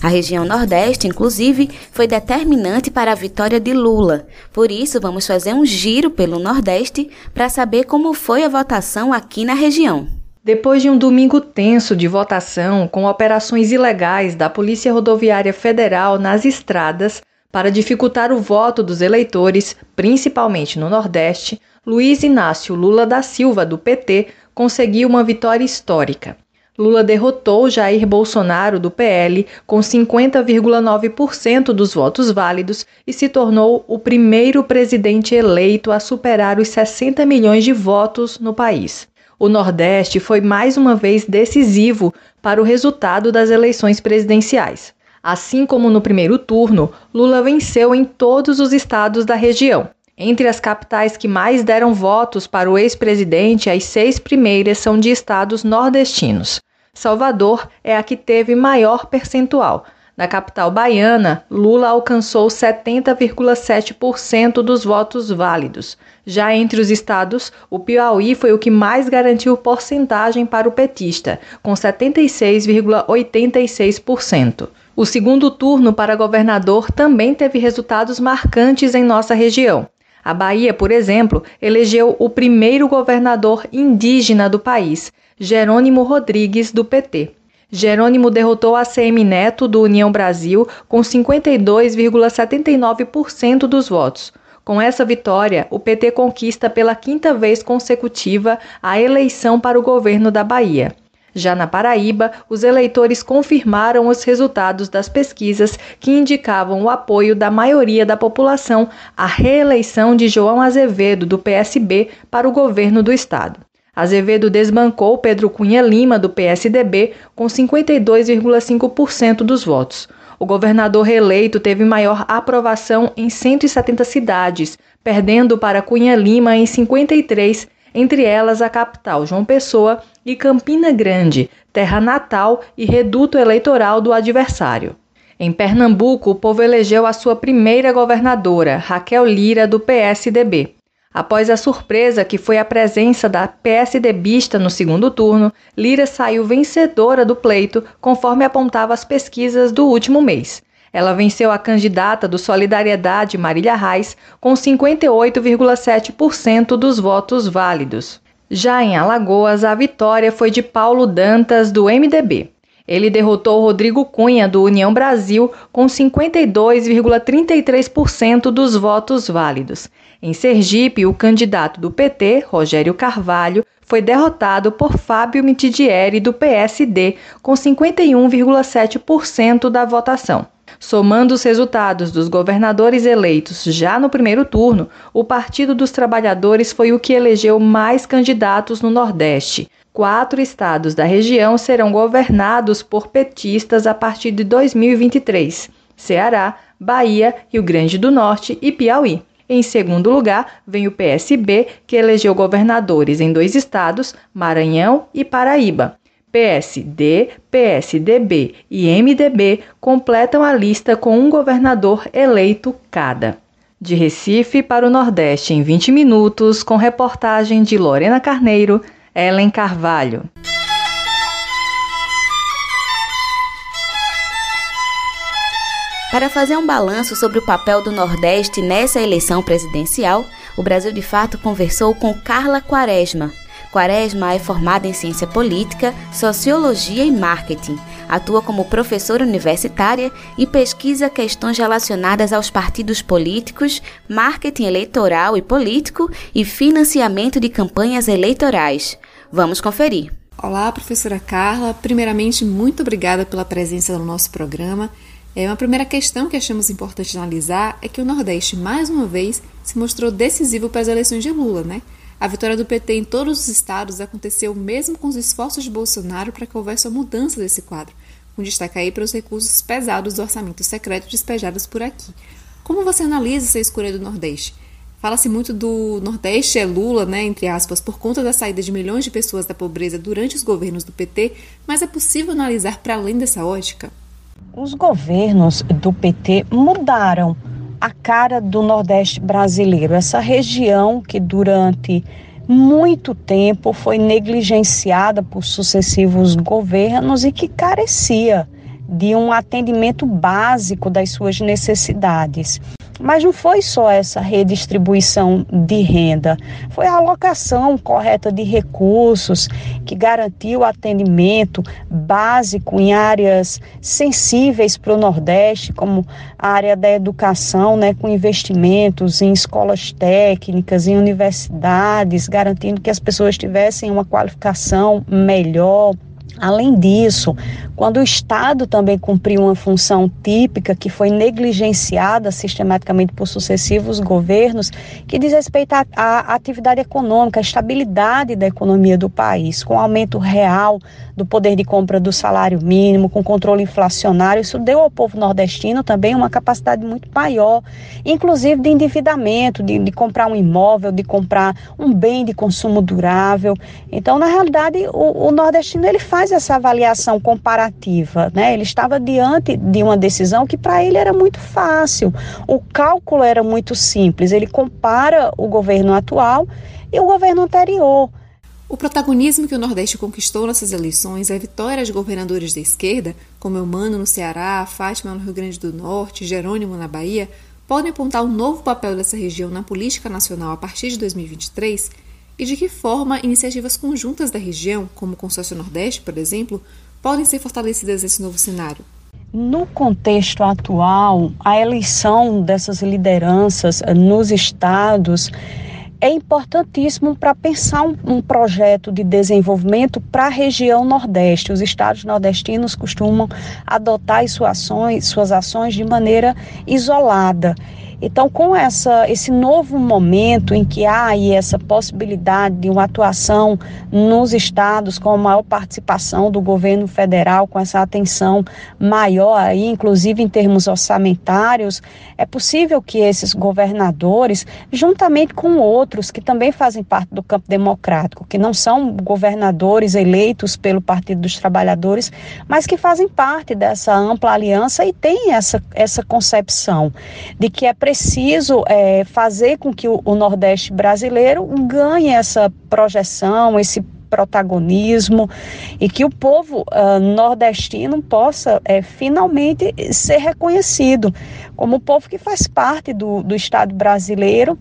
A região Nordeste, inclusive, foi determinante para a vitória de Lula. Por isso, vamos fazer um giro pelo Nordeste para saber como foi a votação aqui na região. Depois de um domingo tenso de votação, com operações ilegais da Polícia Rodoviária Federal nas estradas para dificultar o voto dos eleitores, principalmente no Nordeste, Luiz Inácio Lula da Silva, do PT, conseguiu uma vitória histórica. Lula derrotou Jair Bolsonaro, do PL, com 50,9% dos votos válidos e se tornou o primeiro presidente eleito a superar os 60 milhões de votos no país. O Nordeste foi mais uma vez decisivo para o resultado das eleições presidenciais. Assim como no primeiro turno, Lula venceu em todos os estados da região. Entre as capitais que mais deram votos para o ex-presidente, as seis primeiras são de estados nordestinos. Salvador é a que teve maior percentual, na capital baiana, Lula alcançou 70,7% dos votos válidos. Já entre os estados, o Piauí foi o que mais garantiu porcentagem para o petista, com 76,86%. O segundo turno para governador também teve resultados marcantes em nossa região. A Bahia, por exemplo, elegeu o primeiro governador indígena do país, Jerônimo Rodrigues, do PT. Jerônimo derrotou a CM Neto do União Brasil com 52,79% dos votos. Com essa vitória, o PT conquista pela quinta vez consecutiva a eleição para o governo da Bahia. Já na Paraíba, os eleitores confirmaram os resultados das pesquisas que indicavam o apoio da maioria da população à reeleição de João Azevedo, do PSB, para o governo do estado. Azevedo desbancou Pedro Cunha Lima, do PSDB, com 52,5% dos votos. O governador reeleito teve maior aprovação em 170 cidades, perdendo para Cunha Lima em 53 entre elas a capital João Pessoa e Campina Grande, terra natal e reduto eleitoral do adversário. Em Pernambuco, o povo elegeu a sua primeira governadora, Raquel Lira, do PSDB. Após a surpresa que foi a presença da PSDBista no segundo turno, Lira saiu vencedora do pleito, conforme apontava as pesquisas do último mês. Ela venceu a candidata do Solidariedade, Marília Reis, com 58,7% dos votos válidos. Já em Alagoas, a vitória foi de Paulo Dantas, do MDB. Ele derrotou Rodrigo Cunha, do União Brasil, com 52,33% dos votos válidos. Em Sergipe, o candidato do PT, Rogério Carvalho, foi derrotado por Fábio Mitidieri, do PSD, com 51,7% da votação. Somando os resultados dos governadores eleitos já no primeiro turno, o Partido dos Trabalhadores foi o que elegeu mais candidatos no Nordeste. Quatro estados da região serão governados por petistas a partir de 2023: Ceará, Bahia, Rio Grande do Norte e Piauí. Em segundo lugar, vem o PSB, que elegeu governadores em dois estados, Maranhão e Paraíba. PSD, PSDB e MDB completam a lista com um governador eleito cada. De Recife para o Nordeste em 20 minutos, com reportagem de Lorena Carneiro, Ellen Carvalho. Para fazer um balanço sobre o papel do Nordeste nessa eleição presidencial, o Brasil de Fato conversou com Carla Quaresma, Quaresma é formada em ciência política, sociologia e marketing. Atua como professora universitária e pesquisa questões relacionadas aos partidos políticos, marketing eleitoral e político e financiamento de campanhas eleitorais. Vamos conferir. Olá, professora Carla. Primeiramente, muito obrigada pela presença no nosso programa. É uma primeira questão que achamos importante analisar é que o Nordeste, mais uma vez, se mostrou decisivo para as eleições de Lula, né? A vitória do PT em todos os estados aconteceu mesmo com os esforços de Bolsonaro para que houvesse uma mudança desse quadro, com destaque aí para os recursos pesados do orçamento secreto despejados por aqui. Como você analisa essa escolha do Nordeste? Fala-se muito do Nordeste é Lula, né, entre aspas, por conta da saída de milhões de pessoas da pobreza durante os governos do PT, mas é possível analisar para além dessa ótica? Os governos do PT mudaram a cara do Nordeste brasileiro, essa região que durante muito tempo foi negligenciada por sucessivos governos e que carecia de um atendimento básico das suas necessidades. Mas não foi só essa redistribuição de renda, foi a alocação correta de recursos que garantiu atendimento básico em áreas sensíveis para o Nordeste, como a área da educação, né, com investimentos em escolas técnicas, em universidades, garantindo que as pessoas tivessem uma qualificação melhor Além disso, quando o Estado também cumpriu uma função típica que foi negligenciada sistematicamente por sucessivos governos, que diz respeito à atividade econômica, à estabilidade da economia do país, com aumento real do poder de compra do salário mínimo, com controle inflacionário, isso deu ao povo nordestino também uma capacidade muito maior, inclusive de endividamento, de, de comprar um imóvel, de comprar um bem de consumo durável. Então, na realidade, o, o nordestino ele faz essa avaliação comparativa, né? Ele estava diante de uma decisão que para ele era muito fácil. O cálculo era muito simples. Ele compara o governo atual e o governo anterior. O protagonismo que o Nordeste conquistou nessas eleições, a vitória de governadores da esquerda, como Eumano no Ceará, Fátima no Rio Grande do Norte, Jerônimo na Bahia, podem apontar um novo papel dessa região na política nacional a partir de 2023 e de que forma iniciativas conjuntas da região, como o Consórcio Nordeste, por exemplo, podem ser fortalecidas nesse novo cenário? No contexto atual, a eleição dessas lideranças nos estados é importantíssimo para pensar um, um, projeto de desenvolvimento para a região Nordeste. Os estados nordestinos costumam adotar suas ações, suas ações de maneira isolada. Então, com essa, esse novo momento em que há aí essa possibilidade de uma atuação nos estados com maior participação do governo federal, com essa atenção maior aí, inclusive em termos orçamentários, é possível que esses governadores, juntamente com outros que também fazem parte do campo democrático, que não são governadores eleitos pelo Partido dos Trabalhadores, mas que fazem parte dessa ampla aliança e têm essa, essa concepção de que é preciso é, fazer com que o, o Nordeste brasileiro ganhe essa projeção, esse protagonismo e que o povo uh, nordestino possa é, finalmente ser reconhecido como o povo que faz parte do, do Estado brasileiro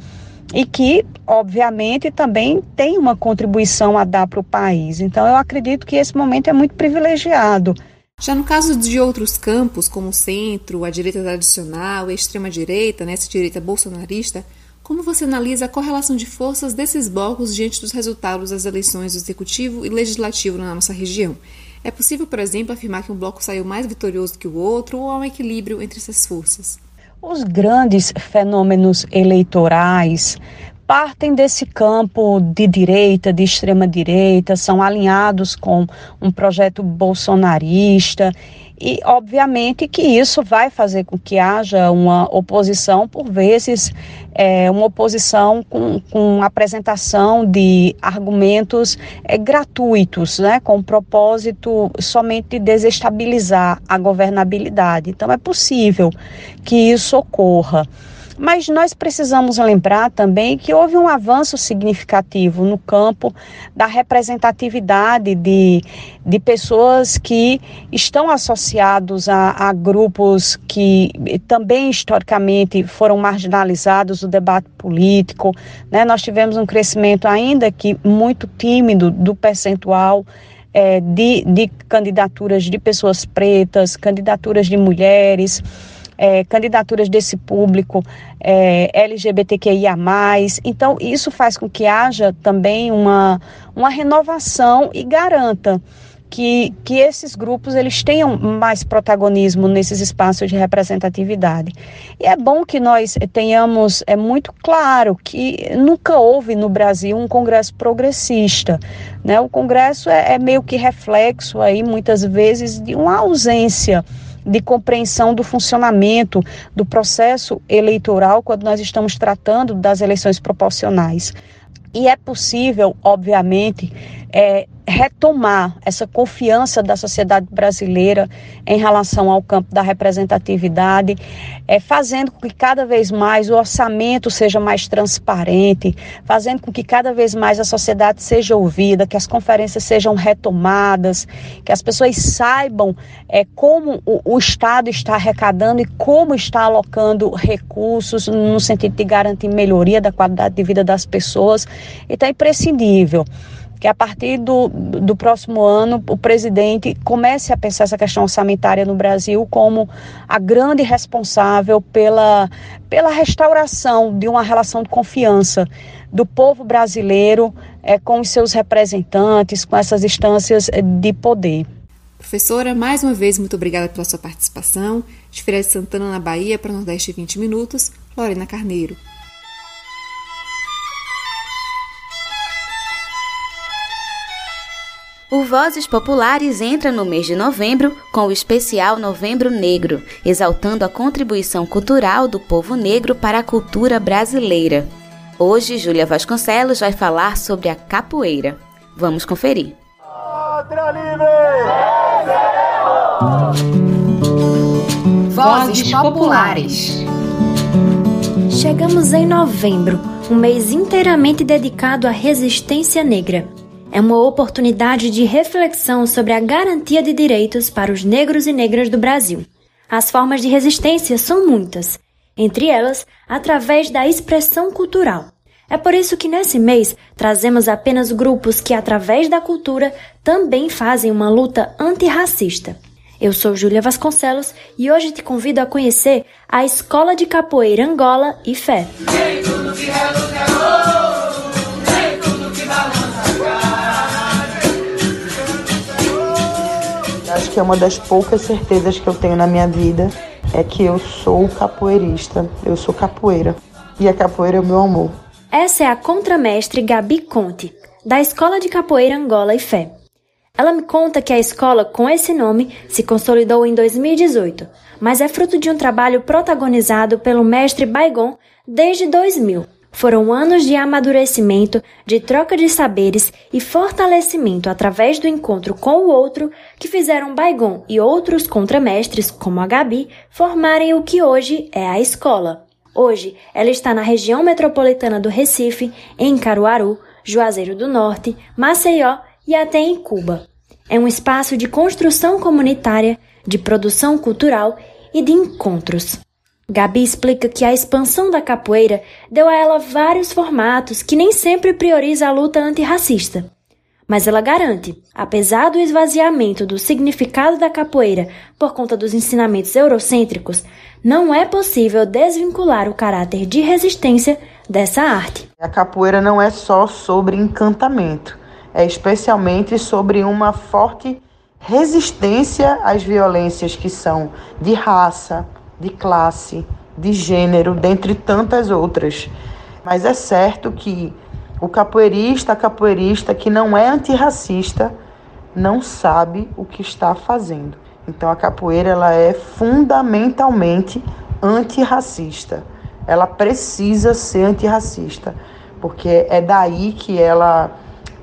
e que, obviamente, também tem uma contribuição a dar para o país. Então, eu acredito que esse momento é muito privilegiado. Já no caso de outros campos, como o centro, a direita tradicional, a extrema-direita, né, essa direita bolsonarista, como você analisa a correlação de forças desses blocos diante dos resultados das eleições do executivo e legislativo na nossa região? É possível, por exemplo, afirmar que um bloco saiu mais vitorioso que o outro ou há um equilíbrio entre essas forças? Os grandes fenômenos eleitorais partem desse campo de direita, de extrema direita, são alinhados com um projeto bolsonarista e, obviamente, que isso vai fazer com que haja uma oposição, por vezes, é, uma oposição com, com apresentação de argumentos é, gratuitos, né, com o propósito somente de desestabilizar a governabilidade. Então, é possível que isso ocorra. Mas nós precisamos lembrar também que houve um avanço significativo no campo da representatividade de, de pessoas que estão associados a, a grupos que também historicamente foram marginalizados do debate político. Né? Nós tivemos um crescimento ainda que muito tímido do percentual é, de, de candidaturas de pessoas pretas, candidaturas de mulheres é, candidaturas desse público é, LGBTQIA. Então, isso faz com que haja também uma, uma renovação e garanta que, que esses grupos eles tenham mais protagonismo nesses espaços de representatividade. E é bom que nós tenhamos, é muito claro que nunca houve no Brasil um congresso progressista. Né? O congresso é, é meio que reflexo aí, muitas vezes, de uma ausência de compreensão do funcionamento do processo eleitoral quando nós estamos tratando das eleições proporcionais. E é possível, obviamente, é, retomar essa confiança da sociedade brasileira em relação ao campo da representatividade, é, fazendo com que cada vez mais o orçamento seja mais transparente, fazendo com que cada vez mais a sociedade seja ouvida, que as conferências sejam retomadas, que as pessoas saibam é, como o, o Estado está arrecadando e como está alocando recursos no sentido de garantir melhoria da qualidade de vida das pessoas. Então é imprescindível que a partir do, do próximo ano o presidente comece a pensar essa questão orçamentária no Brasil como a grande responsável pela, pela restauração de uma relação de confiança do povo brasileiro é, com os seus representantes, com essas instâncias de poder. Professora, mais uma vez, muito obrigada pela sua participação. De Feira de Santana, na Bahia, para Nordeste 20 Minutos, Lorena Carneiro. O Vozes Populares entra no mês de novembro com o especial Novembro Negro, exaltando a contribuição cultural do povo negro para a cultura brasileira. Hoje, Júlia Vasconcelos vai falar sobre a capoeira. Vamos conferir. Vozes Populares. Chegamos em novembro, um mês inteiramente dedicado à resistência negra é uma oportunidade de reflexão sobre a garantia de direitos para os negros e negras do Brasil. As formas de resistência são muitas, entre elas, através da expressão cultural. É por isso que nesse mês trazemos apenas grupos que, através da cultura, também fazem uma luta antirracista. Eu sou Júlia Vasconcelos e hoje te convido a conhecer a Escola de Capoeira Angola e Fé. Que é uma das poucas certezas que eu tenho na minha vida é que eu sou capoeirista, eu sou capoeira e a capoeira é o meu amor. Essa é a contramestre Gabi Conte, da Escola de Capoeira Angola e Fé. Ela me conta que a escola com esse nome se consolidou em 2018, mas é fruto de um trabalho protagonizado pelo mestre Baigon desde 2000. Foram anos de amadurecimento, de troca de saberes e fortalecimento através do encontro com o outro que fizeram Baigon e outros contramestres, como a Gabi, formarem o que hoje é a escola. Hoje, ela está na região metropolitana do Recife, em Caruaru, Juazeiro do Norte, Maceió e até em Cuba. É um espaço de construção comunitária, de produção cultural e de encontros. Gabi explica que a expansão da capoeira deu a ela vários formatos que nem sempre prioriza a luta antirracista. Mas ela garante, apesar do esvaziamento do significado da capoeira por conta dos ensinamentos eurocêntricos, não é possível desvincular o caráter de resistência dessa arte. A capoeira não é só sobre encantamento, é especialmente sobre uma forte resistência às violências que são de raça, de classe, de gênero, dentre tantas outras. Mas é certo que o capoeirista, a capoeirista que não é antirracista, não sabe o que está fazendo. Então a capoeira ela é fundamentalmente antirracista. Ela precisa ser antirracista, porque é daí que ela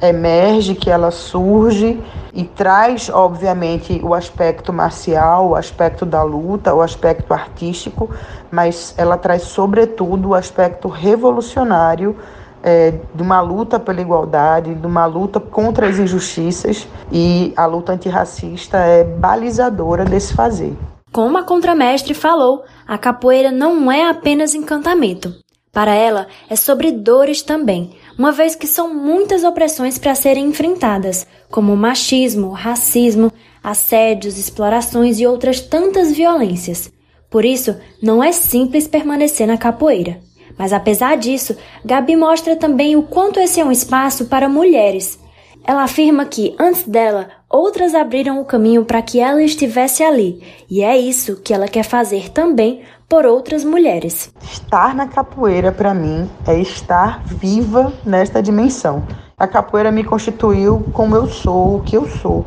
emerge, que ela surge e traz, obviamente, o aspecto marcial, o aspecto da luta, o aspecto artístico, mas ela traz, sobretudo, o aspecto revolucionário é, de uma luta pela igualdade, de uma luta contra as injustiças e a luta antirracista é balizadora desse fazer. Como a contramestre falou, a capoeira não é apenas encantamento. Para ela, é sobre dores também, uma vez que são muitas opressões para serem enfrentadas, como machismo, racismo, assédios, explorações e outras tantas violências. Por isso, não é simples permanecer na capoeira. Mas apesar disso, Gabi mostra também o quanto esse é um espaço para mulheres. Ela afirma que, antes dela, outras abriram o caminho para que ela estivesse ali, e é isso que ela quer fazer também por outras mulheres. Estar na capoeira, para mim, é estar viva nesta dimensão. A capoeira me constituiu como eu sou, o que eu sou.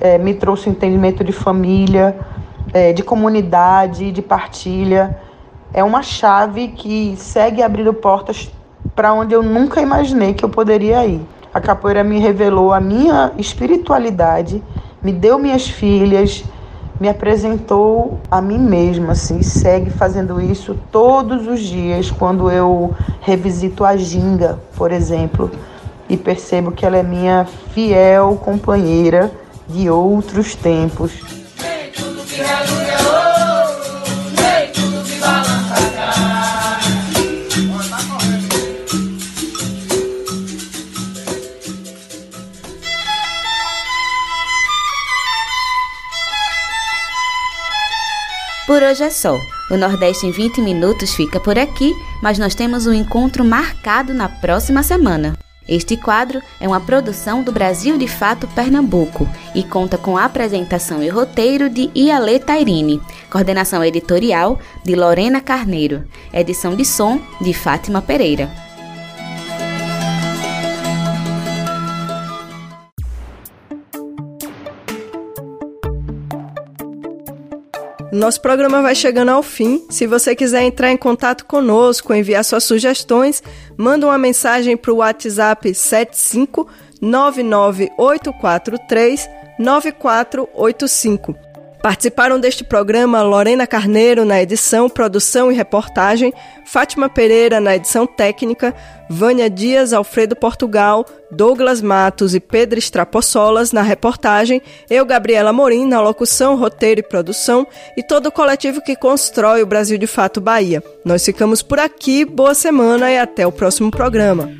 É, me trouxe entendimento de família, é, de comunidade, de partilha é uma chave que segue abrindo portas para onde eu nunca imaginei que eu poderia ir. A capoeira me revelou a minha espiritualidade, me deu minhas filhas, me apresentou a mim mesma, assim, segue fazendo isso todos os dias quando eu revisito a ginga, por exemplo, e percebo que ela é minha fiel companheira de outros tempos. Por hoje é só. O Nordeste em 20 minutos fica por aqui, mas nós temos um encontro marcado na próxima semana. Este quadro é uma produção do Brasil de Fato Pernambuco e conta com a apresentação e roteiro de Iale Tairine, coordenação editorial de Lorena Carneiro, edição de som de Fátima Pereira. Nosso programa vai chegando ao fim. Se você quiser entrar em contato conosco, enviar suas sugestões, manda uma mensagem para o WhatsApp 75 99843 9485. Participaram deste programa Lorena Carneiro na edição, produção e reportagem, Fátima Pereira na edição técnica, Vânia Dias, Alfredo Portugal, Douglas Matos e Pedro Estrapossolas na reportagem, eu, Gabriela Morim, na locução, roteiro e produção e todo o coletivo que constrói o Brasil de Fato Bahia. Nós ficamos por aqui, boa semana e até o próximo programa.